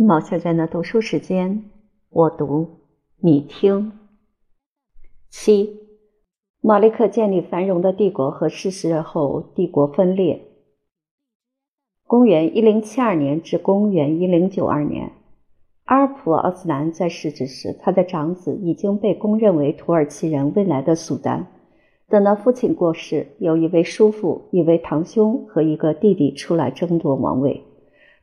毛小娟的读书时间，我读，你听。七，马利克建立繁荣的帝国和逝世后帝国分裂。公元一零七二年至公元一零九二年，阿尔普·奥斯兰在世之时，他的长子已经被公认为土耳其人未来的苏丹。等到父亲过世，有一位叔父、一位堂兄和一个弟弟出来争夺王位。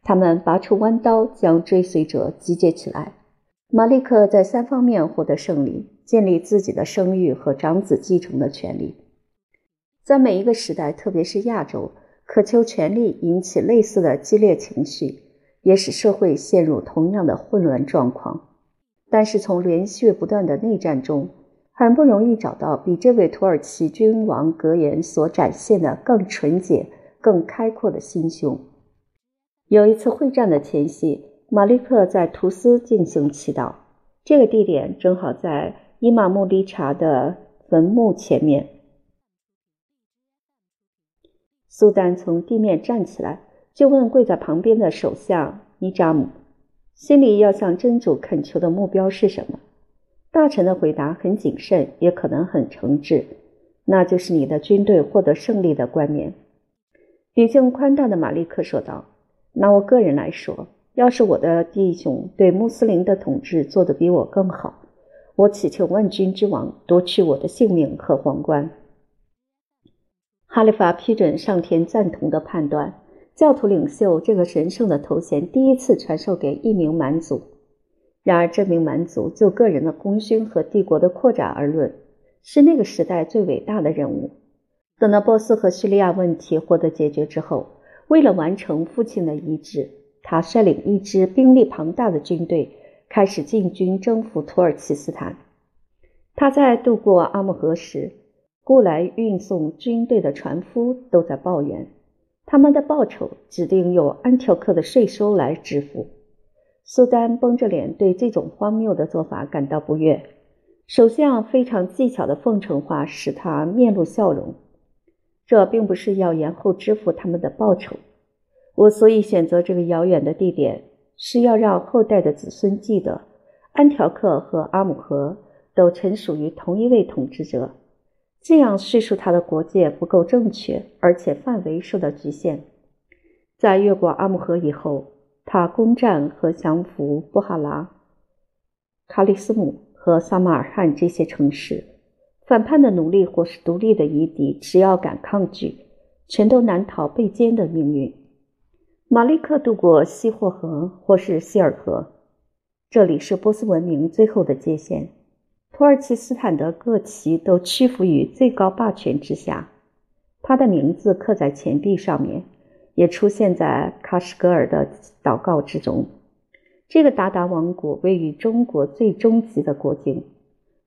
他们拔出弯刀，将追随者集结起来。马利克在三方面获得胜利，建立自己的声誉和长子继承的权利。在每一个时代，特别是亚洲，渴求权力引起类似的激烈情绪，也使社会陷入同样的混乱状况。但是，从连续不断的内战中，很不容易找到比这位土耳其君王格言所展现的更纯洁、更开阔的心胸。有一次会战的前夕，马利克在图斯进行祈祷，这个地点正好在伊玛目利查的坟墓前面。苏丹从地面站起来，就问跪在旁边的首相尼扎姆：“心里要向真主恳求的目标是什么？”大臣的回答很谨慎，也可能很诚挚，那就是你的军队获得胜利的冠冕。语境宽大的马利克说道：“拿我个人来说，要是我的弟兄对穆斯林的统治做得比我更好，我祈求万军之王夺取我的性命和皇冠。”哈利法批准上天赞同的判断，教徒领袖这个神圣的头衔第一次传授给一名蛮族。然而，这名蛮族就个人的功勋和帝国的扩展而论，是那个时代最伟大的人物。等到波斯和叙利亚问题获得解决之后，为了完成父亲的遗志，他率领一支兵力庞大的军队开始进军征服土耳其斯坦。他在渡过阿姆河时，雇来运送军队的船夫都在抱怨，他们的报酬指定由安条克的税收来支付。苏丹绷着脸对这种荒谬的做法感到不悦，首相非常技巧的奉承话使他面露笑容。这并不是要延后支付他们的报酬。我所以选择这个遥远的地点，是要让后代的子孙记得，安条克和阿姆河都臣属于同一位统治者。这样叙述他的国界不够正确，而且范围受到局限。在越过阿姆河以后。他攻占和降服布哈拉、卡里斯姆和萨马尔罕这些城市，反叛的奴隶或是独立的夷狄，只要敢抗拒，全都难逃被歼的命运。马利克渡过西霍河或是希尔河，这里是波斯文明最后的界限。土耳其斯坦的各旗都屈服于最高霸权之下，他的名字刻在钱币上面。也出现在喀什噶尔的祷告之中。这个鞑靼王国位于中国最终极的国境。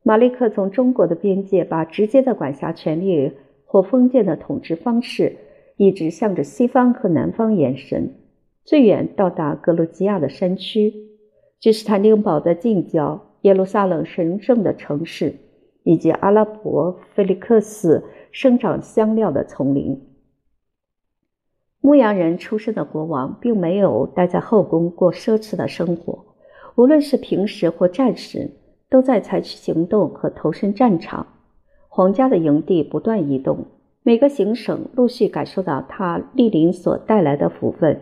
马利克从中国的边界把直接的管辖权力或封建的统治方式一直向着西方和南方延伸，最远到达格鲁吉亚的山区，君士坦丁堡的近郊，耶路撒冷神圣的城市，以及阿拉伯菲利克斯生长香料的丛林。牧羊人出身的国王并没有待在后宫过奢侈的生活，无论是平时或战时，都在采取行动和投身战场。皇家的营地不断移动，每个行省陆续感受到他莅临所带来的福分。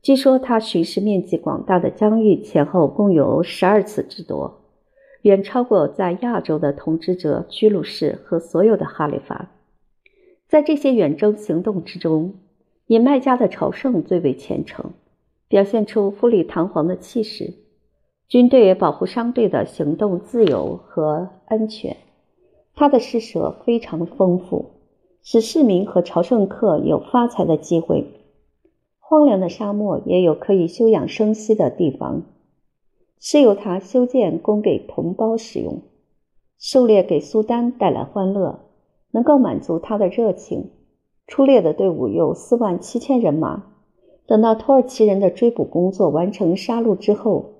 据说他巡视面积广大的疆域前后共有十二次之多，远超过在亚洲的统治者居鲁士和所有的哈里发。在这些远征行动之中。以麦加的朝圣最为虔诚，表现出富丽堂皇的气势。军队保护商队的行动自由和安全。他的施舍非常丰富，使市民和朝圣客有发财的机会。荒凉的沙漠也有可以休养生息的地方，是由他修建供给同胞使用。狩猎给苏丹带来欢乐，能够满足他的热情。出猎的队伍有四万七千人马。等到土耳其人的追捕工作完成杀戮之后，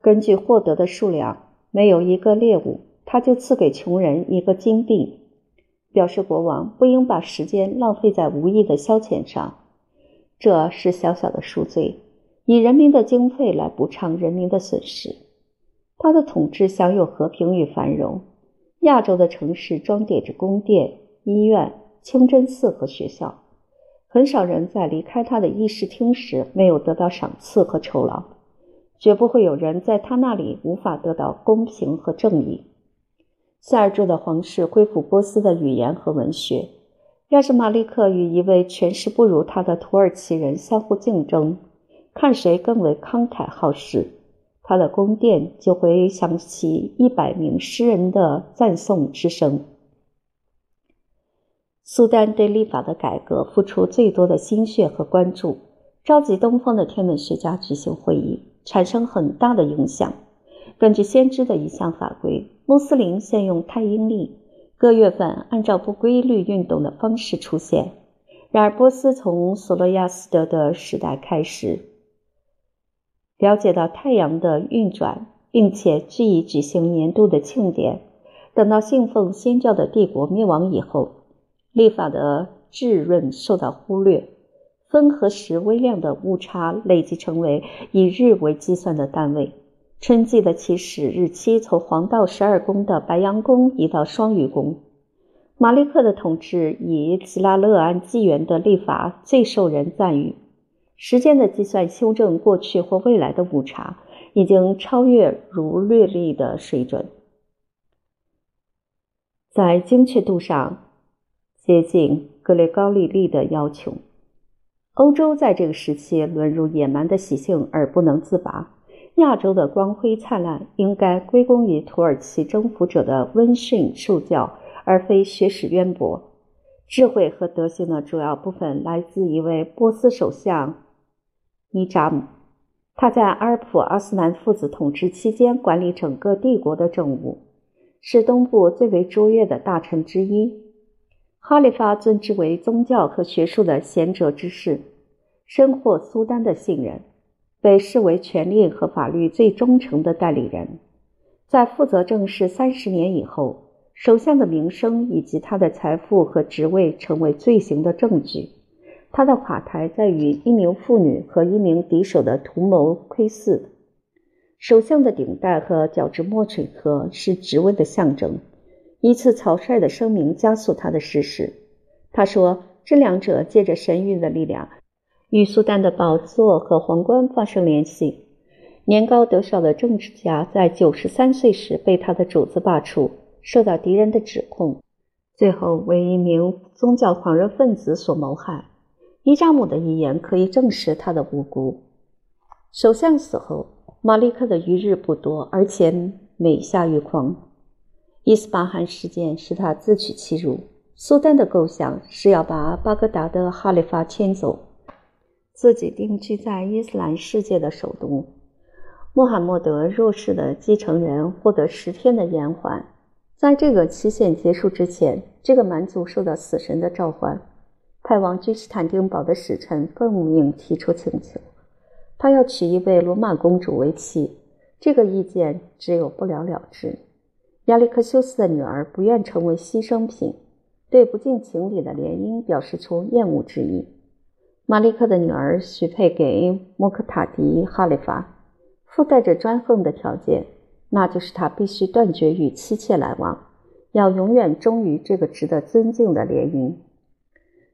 根据获得的数量，没有一个猎物，他就赐给穷人一个金币，表示国王不应把时间浪费在无益的消遣上。这是小小的赎罪，以人民的经费来补偿人民的损失。他的统治享有和平与繁荣。亚洲的城市装点着宫殿、医院、清真寺和学校，很少人在离开他的议事厅时没有得到赏赐和酬劳，绝不会有人在他那里无法得到公平和正义。塞尔柱的皇室恢复波斯的语言和文学。要是马利克与一位权势不如他的土耳其人相互竞争，看谁更为慷慨好施，他的宫殿就会响起一百名诗人的赞颂之声。苏丹对立法的改革付出最多的心血和关注，召集东方的天文学家举行会议，产生很大的影响。根据先知的一项法规，穆斯林现用太阴历。各月份按照不规律运动的方式出现。然而，波斯从索罗亚斯德的时代开始了解到太阳的运转，并且据以举行年度的庆典。等到信奉先教的帝国灭亡以后，历法的质润受到忽略，分和时微量的误差累积成为以日为计算的单位。春季的起始日期从黄道十二宫的白羊宫移到双鱼宫。马利克的统治以吉拉勒安纪元的历法最受人赞誉。时间的计算修正过去或未来的误差，已经超越如略历的水准，在精确度上接近格雷高利历的要求。欧洲在这个时期沦入野蛮的习性而不能自拔。亚洲的光辉灿烂，应该归功于土耳其征服者的温驯受教，而非学识渊博。智慧和德行的主要部分来自一位波斯首相尼扎姆，他在阿尔普阿斯兰父子统治期间管理整个帝国的政务，是东部最为卓越的大臣之一。哈里发尊之为宗教和学术的贤哲之士，深获苏丹的信任。被视为权力和法律最忠诚的代理人，在负责政事三十年以后，首相的名声以及他的财富和职位成为罪行的证据。他的垮台在于一名妇女和一名敌手的图谋窥伺。首相的顶戴和角质墨水盒是职位的象征。一次草率的声明加速他的逝世。他说：“这两者借着神谕的力量。”与苏丹的宝座和皇冠发生联系。年高德少的政治家在九十三岁时被他的主子罢黜，受到敌人的指控，最后为一名宗教狂热分子所谋害。伊扎姆的遗言可以证实他的无辜。首相死后，马利克的余日不多，而且每下愈狂。伊斯巴罕事件使他自取其辱。苏丹的构想是要把巴格达的哈里发迁走。自己定居在伊斯兰世界的首都。穆罕默德弱势的继承人获得十天的延缓，在这个期限结束之前，这个蛮族受到死神的召唤。派往君士坦丁堡的使臣奉命提出请求，他要娶一位罗马公主为妻。这个意见只有不了了之。亚历克修斯的女儿不愿成为牺牲品，对不近情理的联姻表示出厌恶之意。马利克的女儿许配给穆克塔迪哈里发，附带着专横的条件，那就是他必须断绝与妻妾来往，要永远忠于这个值得尊敬的联姻。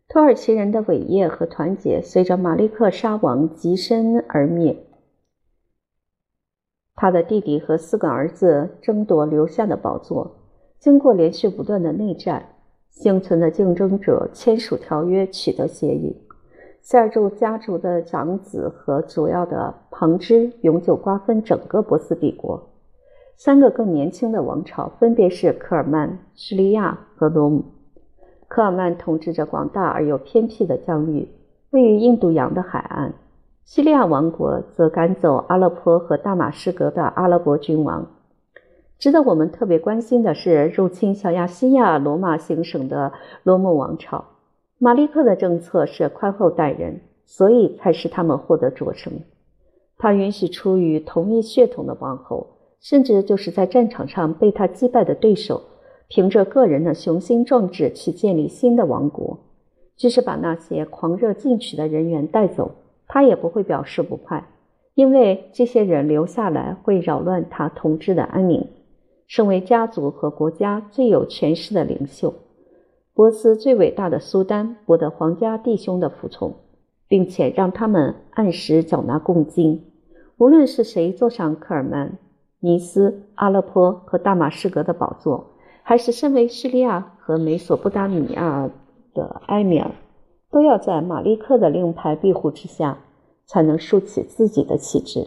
土耳其人的伟业和团结随着马利克沙王极身而灭。他的弟弟和四个儿子争夺留下的宝座，经过连续不断的内战，幸存的竞争者签署条约，取得协议。塞尔柱家族的长子和主要的旁支永久瓜分整个波斯帝国。三个更年轻的王朝分别是科尔曼、叙利亚和罗姆。科尔曼统治着广大而又偏僻的疆域，位于印度洋的海岸。叙利亚王国则赶走阿勒颇和大马士革的阿拉伯君王。值得我们特别关心的是，入侵小亚细亚罗马行省的罗姆王朝。马利克的政策是宽厚待人，所以才使他们获得卓成。他允许出于同一血统的王后，甚至就是在战场上被他击败的对手，凭着个人的雄心壮志去建立新的王国。即使把那些狂热进取的人员带走，他也不会表示不快。因为这些人留下来会扰乱他统治的安宁。身为家族和国家最有权势的领袖，波斯最伟大的苏丹博得皇家弟兄的服从，并且让他们按时缴纳贡金。无论是谁坐上科尔曼、尼斯、阿勒颇和大马士革的宝座，还是身为叙利亚和美索不达米亚的埃米尔，都要在马利克的令牌庇护之下，才能竖起自己的旗帜。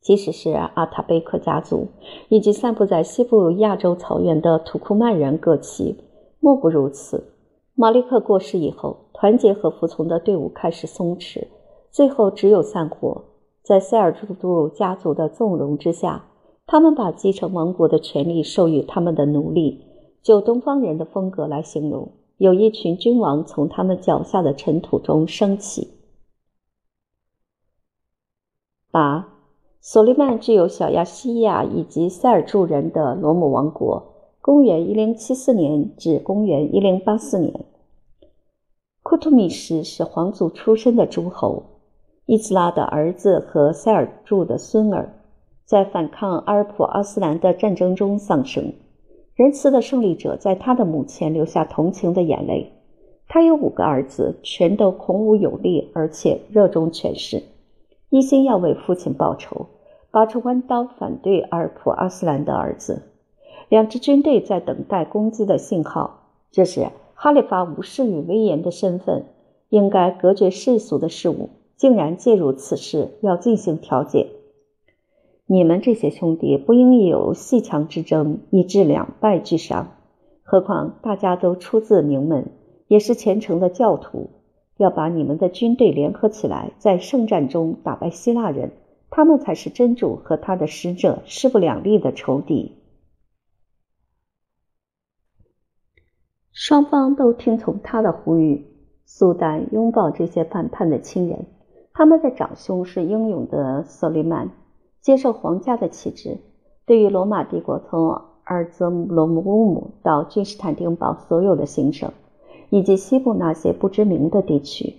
即使是阿塔贝克家族以及散布在西部亚洲草原的土库曼人各旗，莫不如此。马利克过世以后，团结和服从的队伍开始松弛，最后只有散伙。在塞尔柱杜家族的纵容之下，他们把继承王国的权利授予他们的奴隶。就东方人的风格来形容，有一群君王从他们脚下的尘土中升起。八。索利曼具有小亚细亚以及塞尔柱人的罗姆王国，公元一零七四年至公元一零八四年。库图米什是皇族出身的诸侯，伊兹拉的儿子和塞尔柱的孙儿，在反抗阿尔普阿斯兰的战争中丧生。仁慈的胜利者在他的墓前留下同情的眼泪。他有五个儿子，全都孔武有力，而且热衷权势。一心要为父亲报仇，拔出弯刀反对阿尔普阿斯兰的儿子。两支军队在等待攻击的信号。这时，哈里发无视于威严的身份，应该隔绝世俗的事物，竟然介入此事，要进行调解。你们这些兄弟不应有细强之争，以致两败俱伤。何况大家都出自名门，也是虔诚的教徒。要把你们的军队联合起来，在圣战中打败希腊人，他们才是真主和他的使者势不两立的仇敌。双方都听从他的呼吁。苏丹拥抱这些反叛的亲人，他们的长兄是英勇的索利曼，接受皇家的旗帜。对于罗马帝国从阿尔泽罗姆乌姆到君士坦丁堡所有的行省。以及西部那些不知名的地区，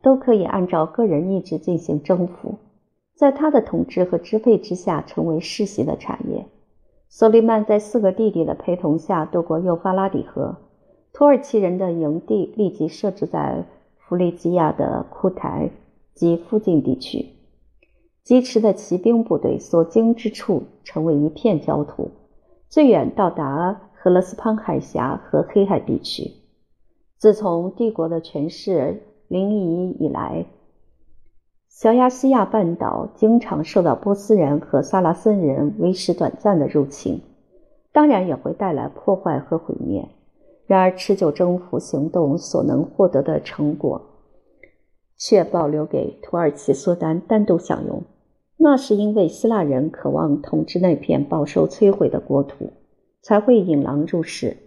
都可以按照个人意志进行征服，在他的统治和支配之下成为世袭的产业。索利曼在四个弟弟的陪同下渡过幼发拉底河，土耳其人的营地立即设置在弗利吉亚的库台及附近地区，疾驰的骑兵部队所经之处成为一片焦土，最远到达赫勒斯滂海峡和黑海地区。自从帝国的权势临沂以来，小亚细亚半岛经常受到波斯人和萨拉森人为时短暂的入侵，当然也会带来破坏和毁灭。然而，持久征服行动所能获得的成果，却保留给土耳其苏丹单独享用。那是因为希腊人渴望统治那片饱受摧毁的国土，才会引狼入室。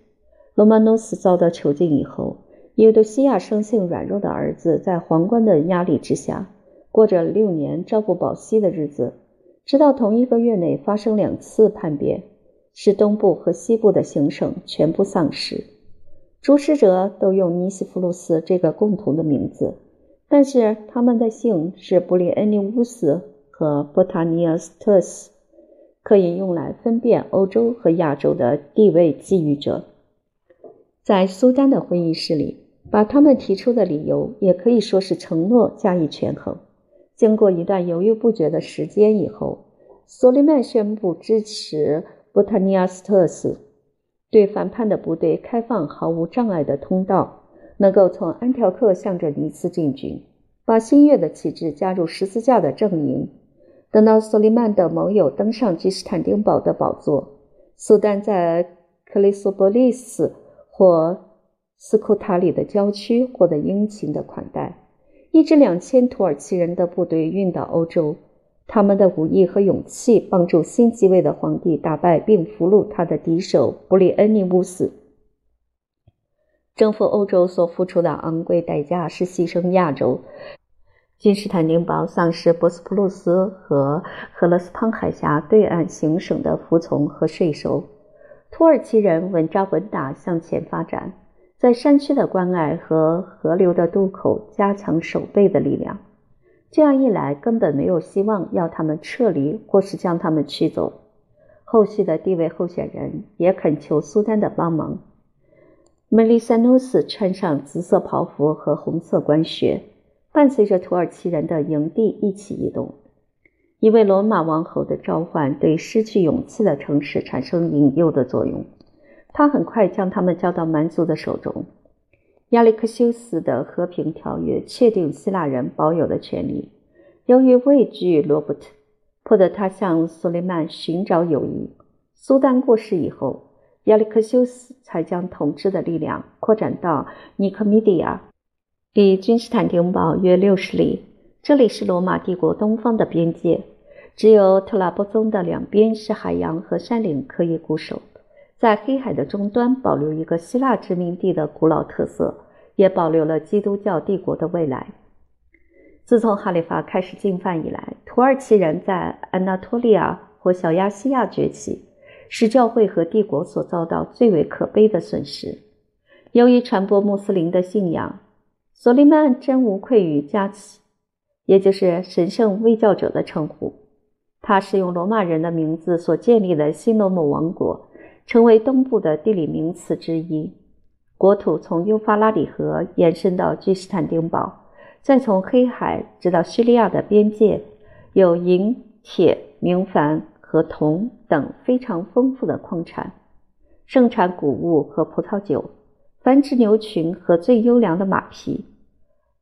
罗曼诺斯遭到囚禁以后。尤多西亚生性软弱的儿子，在皇冠的压力之下，过着六年朝不保夕的日子，直到同一个月内发生两次叛变，使东部和西部的行省全部丧失。主使者都用尼西弗鲁斯这个共同的名字，但是他们的姓是布里恩尼乌斯和波塔尼厄斯特斯，可以用来分辨欧洲和亚洲的地位觊觎者。在苏丹的会议室里。把他们提出的理由也可以说是承诺加以权衡。经过一段犹豫不决的时间以后，索利曼宣布支持波塔尼亚斯特斯，对反叛的部队开放毫无障碍的通道，能够从安条克向着尼斯进军，把新月的旗帜加入十字架的阵营。等到索利曼的盟友登上君士坦丁堡的宝座，苏丹在克里索波利斯或。斯库塔里的郊区获得殷勤的款待，一支两千土耳其人的部队运到欧洲，他们的武艺和勇气帮助新即位的皇帝打败并俘虏他的敌手布里恩尼乌斯。征服欧洲所付出的昂贵代价是牺牲亚洲，君士坦丁堡丧失博斯普鲁斯和赫勒斯滂海峡对岸行省的服从和税收，土耳其人稳扎稳打向前发展。在山区的关隘和河流的渡口加强守备的力量。这样一来，根本没有希望要他们撤离或是将他们驱走。后续的地位候选人也恳求苏丹的帮忙。梅利塞努斯穿上紫色袍服和红色官靴，伴随着土耳其人的营地一起移动。一位罗马王侯的召唤对失去勇气的城市产生引诱的作用，他很快将他们交到蛮族的手中。亚历克修斯的和平条约确定希腊人保有的权利。由于畏惧罗伯特，迫得他向苏雷曼寻找友谊。苏丹过世以后，亚历克修斯才将统治的力量扩展到尼科米底亚，离君士坦丁堡约六十里。这里是罗马帝国东方的边界，只有特拉波宗的两边是海洋和山岭可以固守。在黑海的终端保留一个希腊殖民地的古老特色，也保留了基督教帝国的未来。自从哈里发开始进犯以来，土耳其人在安纳托利亚或小亚细亚崛起，是教会和帝国所遭到最为可悲的损失。由于传播穆斯林的信仰，索利曼真无愧于加奇，也就是神圣卫教者的称呼。他是用罗马人的名字所建立的新罗姆王国。成为东部的地理名词之一。国土从幼发拉底河延伸到君士坦丁堡，再从黑海直到叙利亚的边界，有银、铁、明矾和铜等非常丰富的矿产，盛产谷物和葡萄酒，繁殖牛群和最优良的马匹。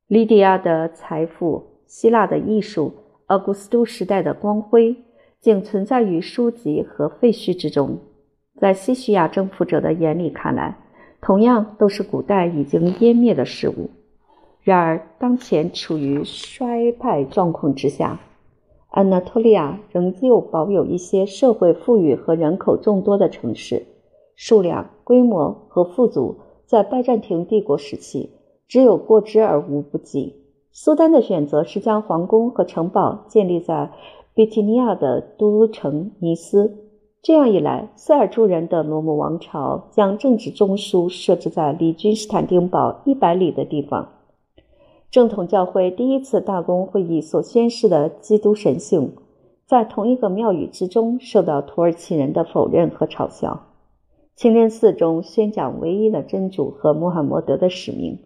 利迪亚的财富、希腊的艺术、奥古斯都时代的光辉，仅存在于书籍和废墟之中。在西西亚征服者的眼里看来，同样都是古代已经湮灭的事物。然而，当前处于衰败状况之下，安纳托利亚仍旧保有一些社会富裕和人口众多的城市，数量、规模和富足在拜占庭帝国时期只有过之而无不及。苏丹的选择是将皇宫和城堡建立在比提尼亚的都城尼斯。这样一来，塞尔柱人的罗姆王朝将政治中枢设置在离君士坦丁堡一百里的地方。正统教会第一次大公会议所宣誓的基督神性，在同一个庙宇之中受到土耳其人的否认和嘲笑。清真寺中宣讲唯一的真主和穆罕默德的使命，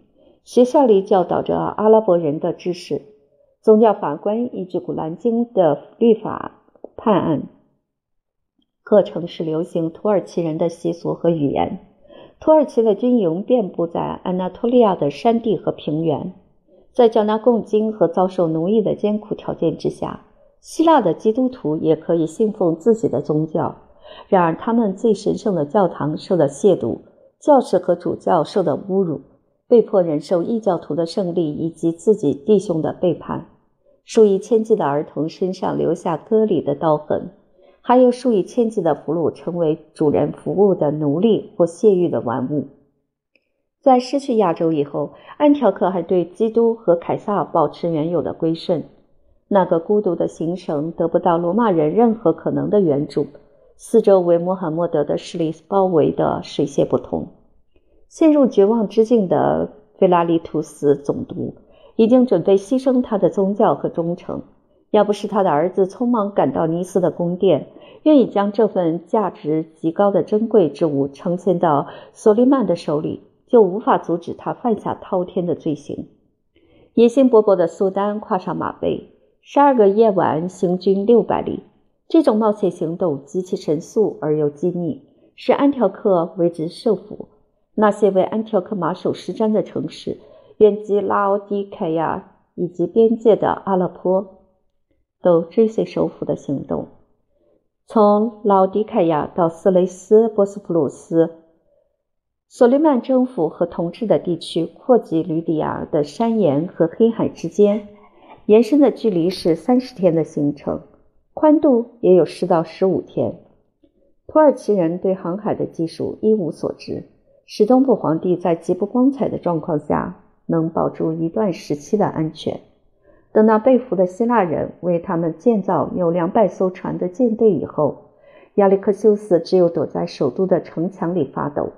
学校里教导着阿拉伯人的知识，宗教法官依据古兰经的律法判案。各城市流行土耳其人的习俗和语言。土耳其的军营遍布在安纳托利亚的山地和平原，在缴纳贡金和遭受奴役的艰苦条件之下，希腊的基督徒也可以信奉自己的宗教。然而，他们最神圣的教堂受到亵渎，教士和主教受到侮辱，被迫忍受异教徒的胜利以及自己弟兄的背叛。数以千计的儿童身上留下割礼的刀痕。还有数以千计的俘虏成为主人服务的奴隶或泄欲的玩物。在失去亚洲以后，安条克还对基督和凯撒保持原有的归顺。那个孤独的行省得不到罗马人任何可能的援助，四周为穆罕默德的势力包围的水泄不通。陷入绝望之境的菲拉利图斯总督已经准备牺牲他的宗教和忠诚。要不是他的儿子匆忙赶到尼斯的宫殿，愿意将这份价值极高的珍贵之物呈现到索利曼的手里，就无法阻止他犯下滔天的罪行。野心勃勃的苏丹跨上马背，十二个夜晚行军六百里。这种冒险行动极其神速而又机密，使安条克为之受服。那些为安条克马首是瞻的城市，远及拉奥迪凯亚以及边界的阿勒颇。都追随首府的行动，从拉奥迪凯亚到斯雷斯波斯普鲁斯，索利曼政府和统治的地区扩及吕底亚的山岩和黑海之间，延伸的距离是三十天的行程，宽度也有十到十五天。土耳其人对航海的技术一无所知，使东部皇帝在极不光彩的状况下能保住一段时期的安全。等到被俘的希腊人为他们建造有两百艘船的舰队以后，亚历克修斯只有躲在首都的城墙里发抖。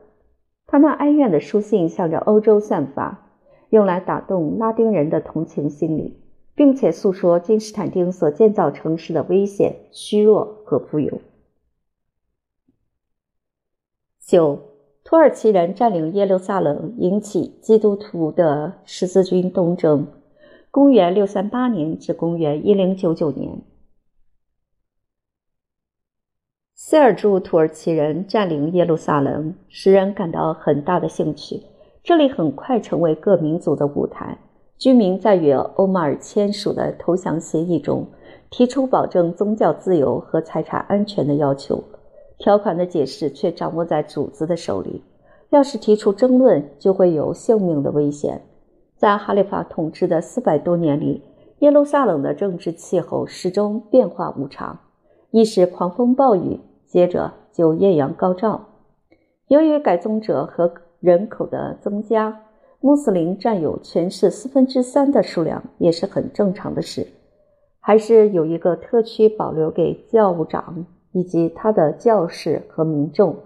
他那哀怨的书信向着欧洲散发，用来打动拉丁人的同情心理，并且诉说君士坦丁所建造城市的危险、虚弱和富有。九，土耳其人占领耶路撒冷，引起基督徒的十字军东征。公元六三八年至公元一零九九年，塞尔柱土耳其人占领耶路撒冷，使人感到很大的兴趣。这里很快成为各民族的舞台。居民在与欧马尔签署的投降协议中，提出保证宗教自由和财产安全的要求。条款的解释却掌握在主子的手里。要是提出争论，就会有性命的危险。在哈里发统治的四百多年里，耶路撒冷的政治气候始终变化无常，一时狂风暴雨，接着就艳阳高照。由于改宗者和人口的增加，穆斯林占有全市四分之三的数量也是很正常的事。还是有一个特区保留给教务长以及他的教士和民众，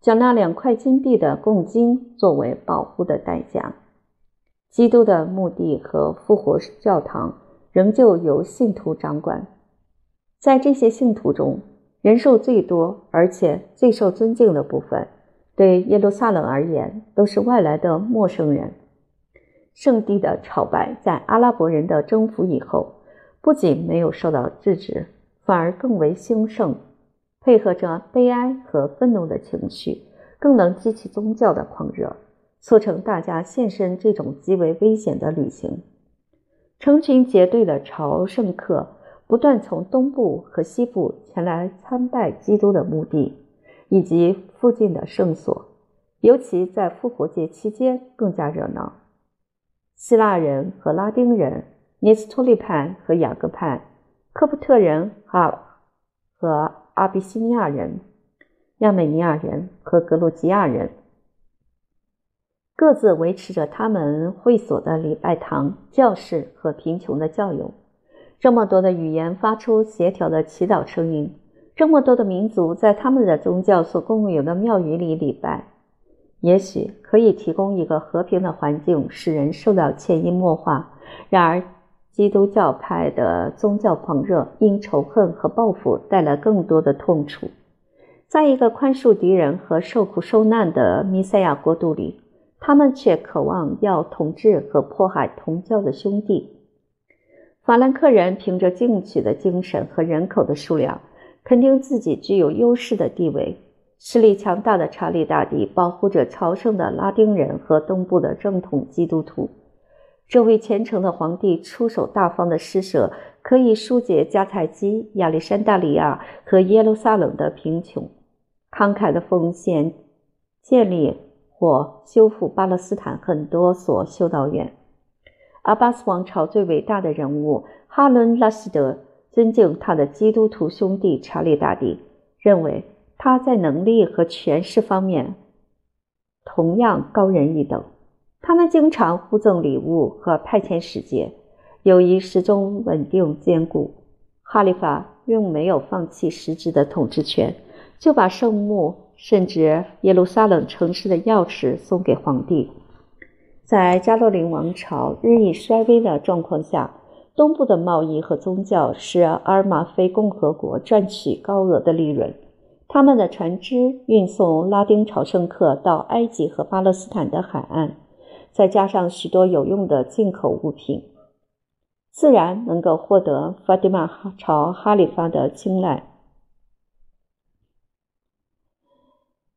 缴纳两块金币的贡金作为保护的代价。基督的墓地和复活教堂仍旧由信徒掌管。在这些信徒中，人数最多而且最受尊敬的部分，对耶路撒冷而言都是外来的陌生人。圣地的朝拜在阿拉伯人的征服以后，不仅没有受到制止，反而更为兴盛，配合着悲哀和愤怒的情绪，更能激起宗教的狂热。促成大家献身这种极为危险的旅行。成群结队的朝圣客不断从东部和西部前来参拜基督的墓地以及附近的圣所，尤其在复活节期间更加热闹。希腊人和拉丁人、尼斯托利派和雅各派、科普特人和和阿比西尼亚人、亚美尼亚人和格鲁吉亚人。各自维持着他们会所的礼拜堂、教室和贫穷的教友。这么多的语言发出协调的祈祷声音，这么多的民族在他们的宗教所共有的庙宇里礼拜，也许可以提供一个和平的环境，使人受到潜移默化。然而，基督教派的宗教狂热因仇恨和报复带来更多的痛楚。在一个宽恕敌人和受苦受难的弥赛亚国度里。他们却渴望要统治和迫害同教的兄弟。法兰克人凭着进取的精神和人口的数量，肯定自己具有优势的地位。势力强大的查理大帝保护着朝圣的拉丁人和东部的正统基督徒。这位虔诚的皇帝出手大方的施舍，可以疏解迦太基、亚历山大里亚和耶路撒冷的贫穷。慷慨的奉献，建立。或修复巴勒斯坦很多所修道院。阿巴斯王朝最伟大的人物哈伦·拉希德尊敬他的基督徒兄弟查理大帝，认为他在能力和权势方面同样高人一等。他们经常互赠礼物和派遣使节，友谊始终稳定坚固。哈利法用没有放弃实质的统治权，就把圣墓。甚至耶路撒冷城市的钥匙送给皇帝。在加洛林王朝日益衰微的状况下，东部的贸易和宗教使阿尔马菲共和国赚取高额的利润。他们的船只运送拉丁朝圣客到埃及和巴勒斯坦的海岸，再加上许多有用的进口物品，自然能够获得法蒂玛朝哈里发的青睐。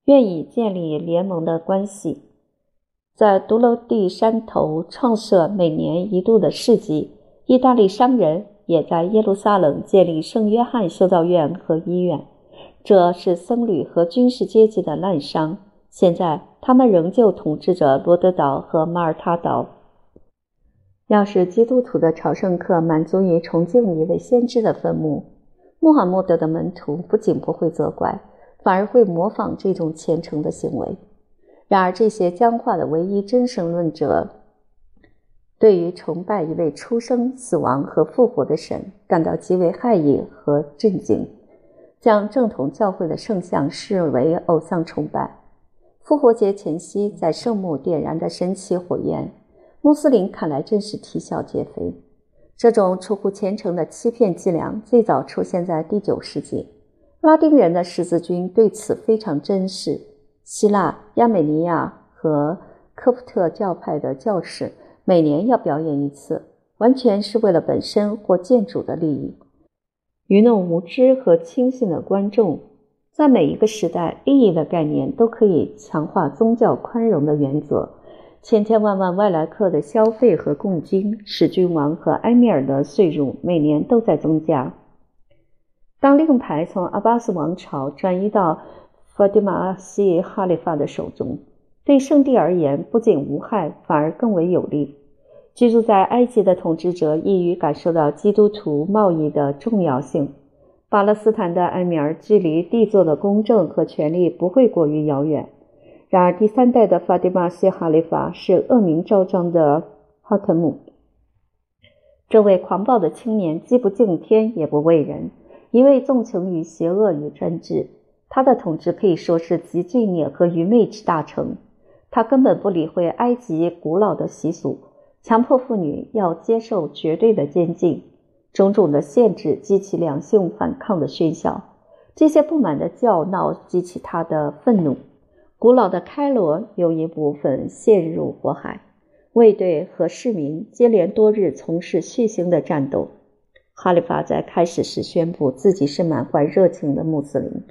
愿意建立联盟的关系，在独楼地山头创设每年一度的市集。意大利商人也在耶路撒冷建立圣约翰修道院和医院。这是僧侣和军事阶级的滥觞。现在他们仍旧统治着罗德岛和马耳他岛。要是基督徒的朝圣客满足于崇敬一位先知的坟墓，穆罕默德的门徒不仅不会责怪。反而会模仿这种虔诚的行为。然而，这些僵化的唯一真神论者，对于崇拜一位出生、死亡和复活的神感到极为害意和震惊，将正统教会的圣像视为偶像崇拜。复活节前夕在圣墓点燃的神奇火焰，穆斯林看来真是啼笑皆非。这种出乎虔诚的欺骗伎俩最早出现在第九世纪。拉丁人的十字军对此非常珍视。希腊、亚美尼亚和科普特教派的教士每年要表演一次，完全是为了本身或建筑的利益，愚弄无知和轻信的观众。在每一个时代，利益的概念都可以强化宗教宽容的原则。千千万万外来客的消费和供金，使君王和埃米尔的岁入每年都在增加。当令牌从阿巴斯王朝转移到法蒂玛阿西哈里发的手中，对圣地而言不仅无害，反而更为有利。居住在埃及的统治者易于感受到基督徒贸易的重要性。巴勒斯坦的埃米尔距离帝座的公正和权力不会过于遥远。然而，第三代的法蒂玛西哈里法是恶名昭彰的哈特姆。这位狂暴的青年既不敬天也不畏人，一味纵情于邪恶与专制。他的统治可以说是集罪孽和愚昧之大成。他根本不理会埃及古老的习俗，强迫妇女要接受绝对的监禁，种种的限制激起两性反抗的喧嚣。这些不满的叫闹激起他的愤怒。古老的开罗有一部分陷入火海，卫队和市民接连多日从事血腥的战斗。哈里发在开始时宣布自己是满怀热情的穆斯林，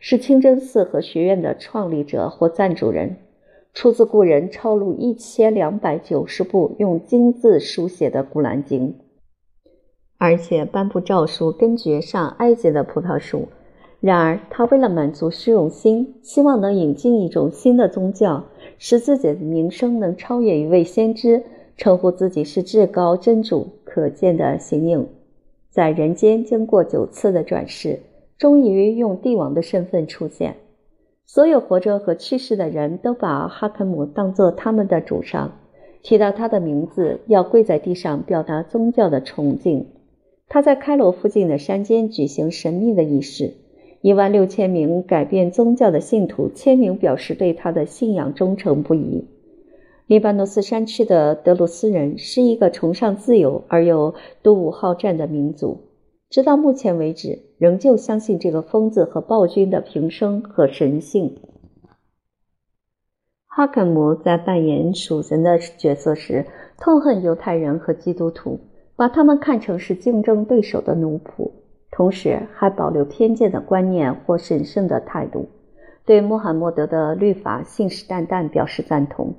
是清真寺和学院的创立者或赞助人，出自故人抄录一千两百九十部用金字书写的《古兰经》，而且颁布诏书根绝上埃及的葡萄树。然而，他为了满足虚荣心，希望能引进一种新的宗教，使自己的名声能超越一位先知，称呼自己是至高真主。可见的形影，在人间经过九次的转世，终于用帝王的身份出现。所有活着和去世的人都把哈肯姆当作他们的主上，提到他的名字要跪在地上表达宗教的崇敬。他在开罗附近的山间举行神秘的仪式。一万六千名改变宗教的信徒签名表示对他的信仰忠诚不移。黎巴嫩斯山区的德鲁斯人是一个崇尚自由而又多武好战的民族，直到目前为止，仍旧相信这个疯子和暴君的平生和神性。哈肯姆在扮演属神的角色时，痛恨犹太人和基督徒，把他们看成是竞争对手的奴仆。同时还保留偏见的观念或神圣的态度，对穆罕默德的律法信誓旦旦表示赞同。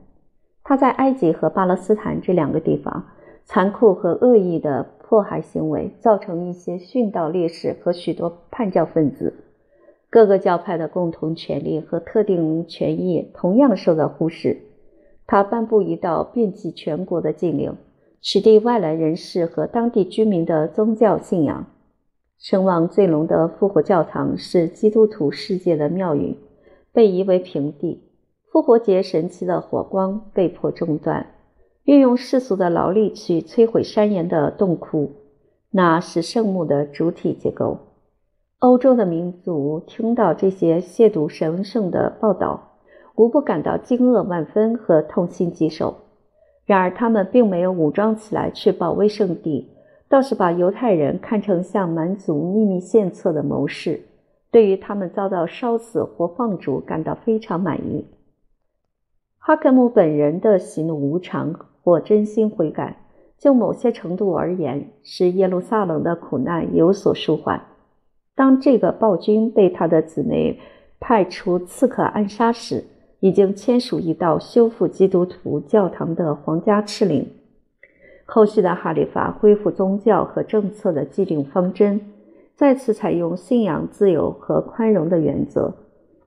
他在埃及和巴勒斯坦这两个地方残酷和恶意的迫害行为，造成一些殉道烈士和许多叛教分子。各个教派的共同权利和特定权益同样受到忽视。他颁布一道遍及全国的禁令，取缔外来人士和当地居民的宗教信仰。声望最隆的复活教堂是基督徒世界的庙宇，被夷为平地。复活节神奇的火光被迫中断。运用世俗的劳力去摧毁山岩的洞窟，那是圣墓的主体结构。欧洲的民族听到这些亵渎神圣的报道，无不感到惊愕万分和痛心疾首。然而，他们并没有武装起来去保卫圣地。倒是把犹太人看成向蛮族秘密献策的谋士，对于他们遭到烧死或放逐感到非常满意。哈克姆本人的喜怒无常或真心悔改，就某些程度而言，使耶路撒冷的苦难有所舒缓。当这个暴君被他的姊妹派出刺客暗杀时，已经签署一道修复基督徒教堂的皇家敕令。后续的哈里发恢复宗教和政策的既定方针，再次采用信仰自由和宽容的原则。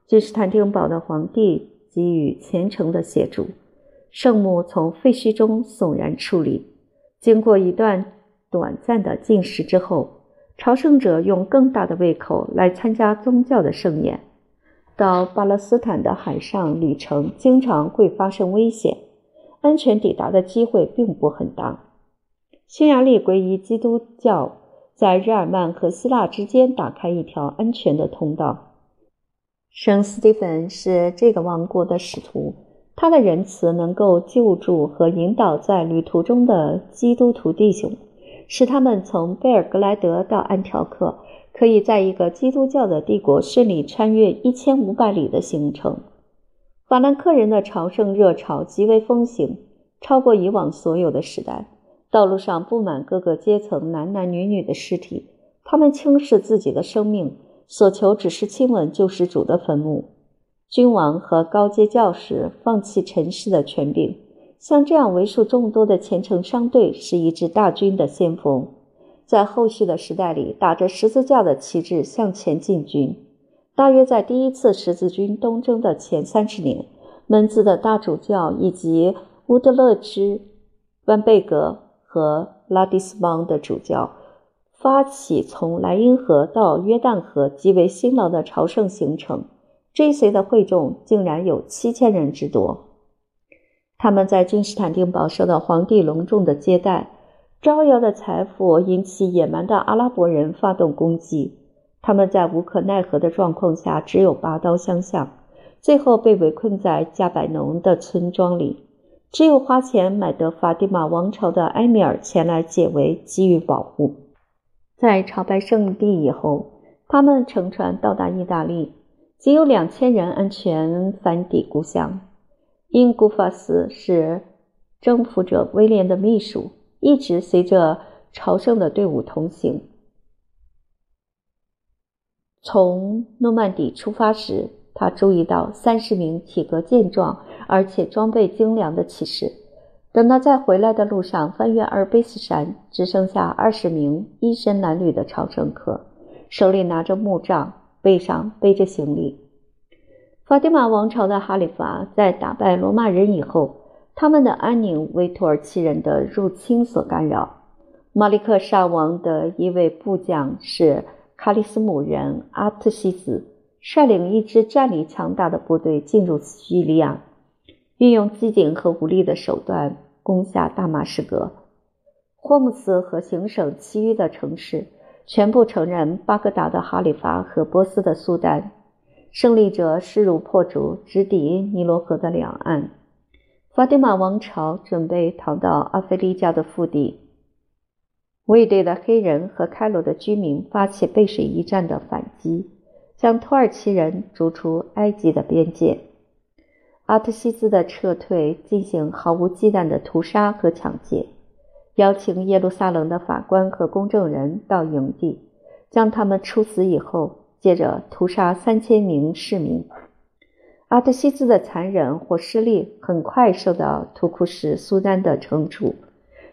君士坦丁堡的皇帝给予虔诚的协助，圣墓从废墟中悚然矗立。经过一段短暂的进食之后，朝圣者用更大的胃口来参加宗教的盛宴。到巴勒斯坦的海上旅程经常会发生危险，安全抵达的机会并不很大。匈牙利皈依基督教，在日耳曼和希腊之间打开一条安全的通道。圣斯蒂芬是这个王国的使徒，他的仁慈能够救助和引导在旅途中的基督徒弟兄，使他们从贝尔格莱德到安条克，可以在一个基督教的帝国顺利穿越一千五百里的行程。法兰克人的朝圣热潮极为风行，超过以往所有的时代。道路上布满各个阶层男男女女的尸体，他们轻视自己的生命，所求只是亲吻救世主的坟墓。君王和高阶教士放弃尘世的权柄，像这样为数众多的虔诚商队是一支大军的先锋，在后续的时代里打着十字架的旗帜向前进军。大约在第一次十字军东征的前三十年，门兹的大主教以及乌德勒支、万贝格。和拉迪斯邦的主教发起从莱茵河到约旦河极为辛劳的朝圣行程，追随的会众竟然有七千人之多。他们在君士坦丁堡受到皇帝隆重的接待，招摇的财富引起野蛮的阿拉伯人发动攻击。他们在无可奈何的状况下，只有拔刀相向，最后被围困在加百农的村庄里。只有花钱买得法蒂玛王朝的埃米尔前来解围，给予保护。在朝拜圣地以后，他们乘船到达意大利，仅有两千人安全返抵故乡。因古法斯是征服者威廉的秘书，一直随着朝圣的队伍同行。从诺曼底出发时，他注意到三十名体格健壮。而且装备精良的骑士，等到在回来的路上翻越阿尔卑斯山，只剩下二十名衣衫褴褛的朝圣客，手里拿着木杖，背上背着行李。法蒂玛王朝的哈里发在打败罗马人以后，他们的安宁为土耳其人的入侵所干扰。马利克沙王的一位部将是卡里斯姆人阿特西斯，率领一支战力强大的部队进入叙利亚。运用机警和武力的手段攻下大马士革、霍姆斯和行省其余的城市，全部承认巴格达的哈里发和波斯的苏丹。胜利者势如破竹，直抵尼罗河的两岸。法蒂玛王朝准备逃到阿非利加的腹地，卫队的黑人和开罗的居民发起背水一战的反击，将土耳其人逐出埃及的边界。阿特西斯的撤退进行毫无忌惮的屠杀和抢劫，邀请耶路撒冷的法官和公证人到营地，将他们处死以后，接着屠杀三千名市民。阿特西斯的残忍或失利很快受到图库什苏丹的惩处。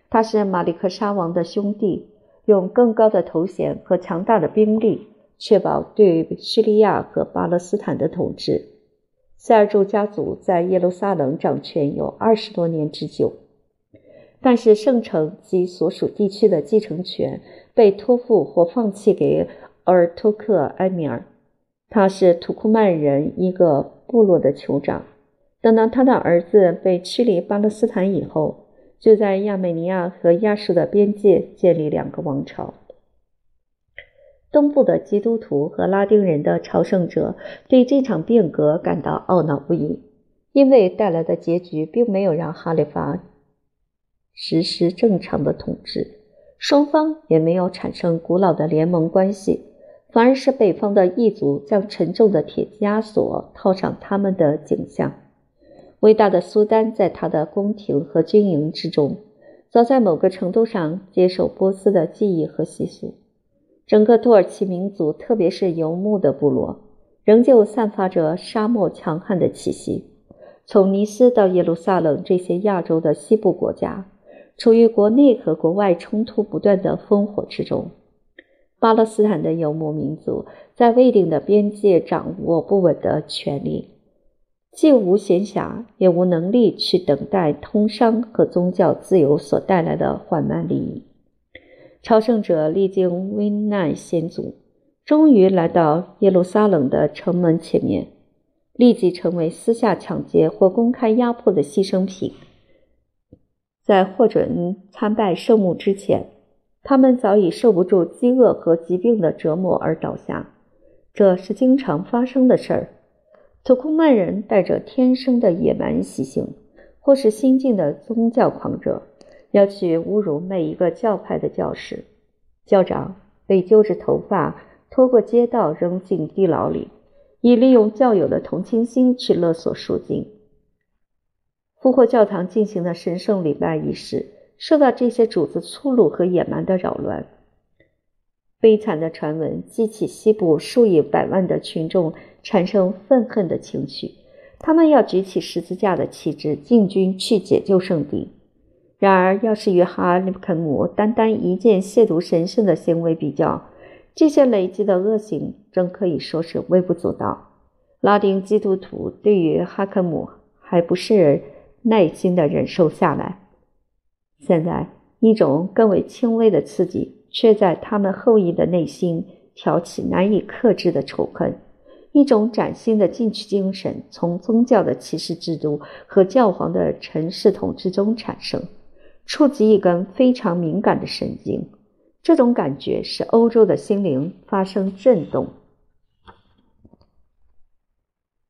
他是马利克沙王的兄弟，用更高的头衔和强大的兵力，确保对叙利亚和巴勒斯坦的统治。塞尔柱家族在耶路撒冷掌权有二十多年之久，但是圣城及所属地区的继承权被托付或放弃给鄂尔托克埃米尔，他是土库曼人一个部落的酋长。等到他的儿子被驱离巴勒斯坦以后，就在亚美尼亚和亚述的边界建立两个王朝。东部的基督徒和拉丁人的朝圣者对这场变革感到懊恼不已，因为带来的结局并没有让哈里发实施正常的统治，双方也没有产生古老的联盟关系，反而是北方的异族将沉重的铁枷锁套上他们的景象。伟大的苏丹在他的宫廷和军营之中，早在某个程度上接受波斯的记忆和习俗。整个土耳其民族，特别是游牧的部落，仍旧散发着沙漠强悍的气息。从尼斯到耶路撒冷这些亚洲的西部国家，处于国内和国外冲突不断的烽火之中。巴勒斯坦的游牧民族在未定的边界掌握不稳的权利，既无闲暇，也无能力去等待通商和宗教自由所带来的缓慢利益。朝圣者历经危难险阻，终于来到耶路撒冷的城门前面，立即成为私下抢劫或公开压迫的牺牲品。在获准参拜圣墓之前，他们早已受不住饥饿和疾病的折磨而倒下。这是经常发生的事儿。土库曼人带着天生的野蛮习性，或是新晋的宗教狂热。要去侮辱每一个教派的教士。教长被揪着头发拖过街道，扔进地牢里，以利用教友的同情心去勒索赎金。复活教堂进行的神圣礼拜仪式受到这些主子粗鲁和野蛮的扰乱。悲惨的传闻激起西部数以百万的群众产生愤恨的情绪，他们要举起十字架的旗帜进军去解救圣地。然而，要是与哈利肯姆单单一件亵渎神圣的行为比较，这些累积的恶行真可以说是微不足道。拉丁基督徒对于哈克姆还不是耐心地忍受下来。现在，一种更为轻微的刺激。却在他们后裔的内心挑起难以克制的仇恨，一种崭新的进取精神从宗教的歧视制度和教皇的城市统治中产生，触及一根非常敏感的神经。这种感觉使欧洲的心灵发生震动。